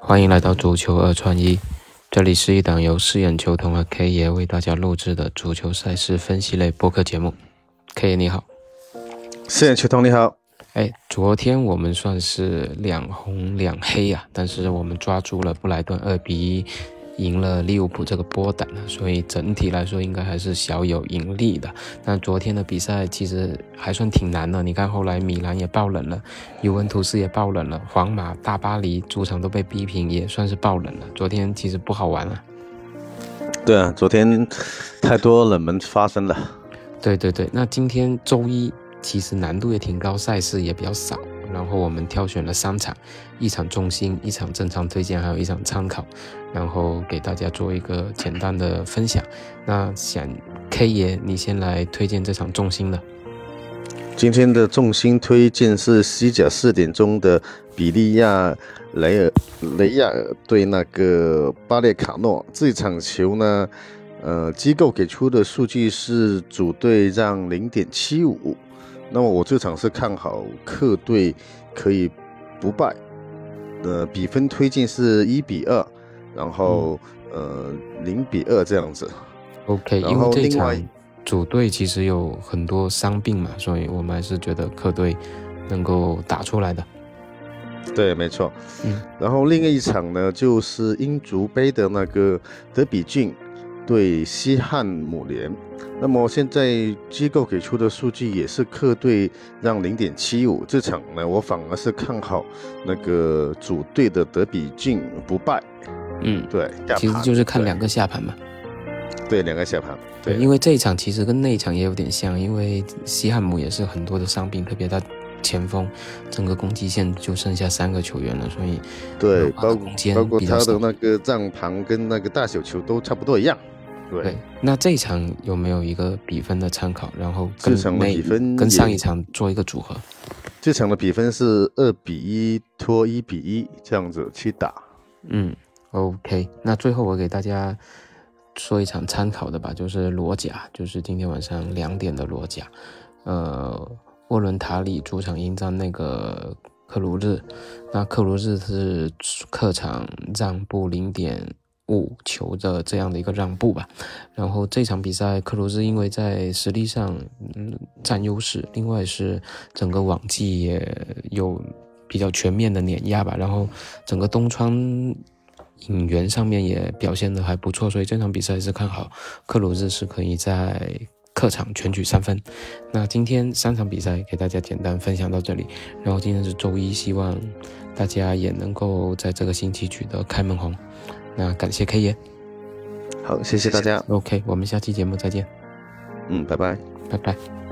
欢迎来到足球二串一，这里是一档由四眼球童和 K 爷为大家录制的足球赛事分析类播客节目。K 爷你好，四眼球童你好。哎，昨天我们算是两红两黑呀，但是我们抓住了布莱顿二比一。赢了利物浦这个波胆了，所以整体来说应该还是小有盈利的。但昨天的比赛其实还算挺难的，你看后来米兰也爆冷了，尤文图斯也爆冷了，皇马、大巴黎主场都被逼平，也算是爆冷了。昨天其实不好玩了。对啊，昨天太多冷门发生了。对对对，那今天周一其实难度也挺高，赛事也比较少。然后我们挑选了三场，一场重心，一场正常推荐，还有一场参考，然后给大家做一个简单的分享。那想 K 爷，你先来推荐这场重心的。今天的重心推荐是西甲四点钟的比利亚雷尔雷亚尔对那个巴列卡诺这场球呢，呃，机构给出的数据是主队让零点七五。那么我这场是看好客队可以不败，呃，比分推进是一比二，然后呃零比二这样子。OK，因为这场主队其实有很多伤病嘛，所以我们还是觉得客队能够打出来的。对，没错。嗯，然后另一场呢，就是英足杯的那个德比郡。对西汉姆联，那么现在机构给出的数据也是客队让零点七五，这场呢我反而是看好那个主队的德比郡不败。嗯，对，其实就是看两个下盘嘛。对，两个下盘。对，因为这一场其实跟那一场也有点像，因为西汉姆也是很多的伤病，特别他前锋整个攻击线就剩下三个球员了，所以对，包括包括他的那个帐盘跟那个大小球都差不多一样。对，那这一场有没有一个比分的参考？然后跟上一场做一个组合。这场的比分是二比一拖一比一这样子去打。嗯，OK。那最后我给大家说一场参考的吧，就是罗甲，就是今天晚上两点的罗甲。呃，沃伦塔里主场迎战那个克鲁日，那克鲁日是客场让步零点。五球的这样的一个让步吧，然后这场比赛克鲁兹因为在实力上嗯占优势，另外是整个网季也有比较全面的碾压吧，然后整个东窗引援上面也表现的还不错，所以这场比赛是看好克鲁兹是可以在客场全取三分。那今天三场比赛给大家简单分享到这里，然后今天是周一，希望大家也能够在这个星期取得开门红。那感谢 K 爷，好，谢谢大家。OK，我们下期节目再见。嗯，拜拜，拜拜。